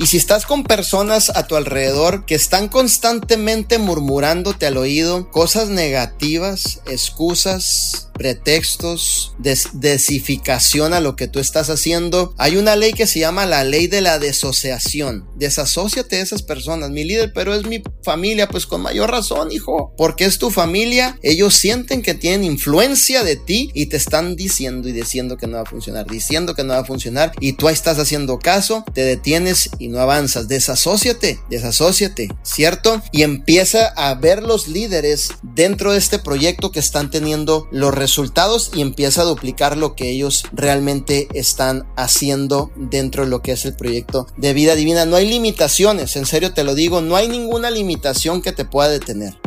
Y si estás con personas a tu alrededor que están constantemente murmurándote al oído cosas negativas, excusas, pretextos, des desificación a lo que tú estás haciendo. Hay una ley que se llama la ley de la desociación. Desasociate de esas personas, mi líder, pero es mi familia, pues con mayor razón, hijo, porque es tu familia. Ellos sienten que tienen influencia de ti y te están diciendo y diciendo que no va a funcionar, diciendo que no va a funcionar y tú estás haciendo caso, te detienes y no avanzas. Desasociate, desasociate, ¿cierto? Y empieza a ver los líderes dentro de este proyecto que están teniendo los resultados resultados y empieza a duplicar lo que ellos realmente están haciendo dentro de lo que es el proyecto de vida divina. No hay limitaciones, en serio te lo digo, no hay ninguna limitación que te pueda detener.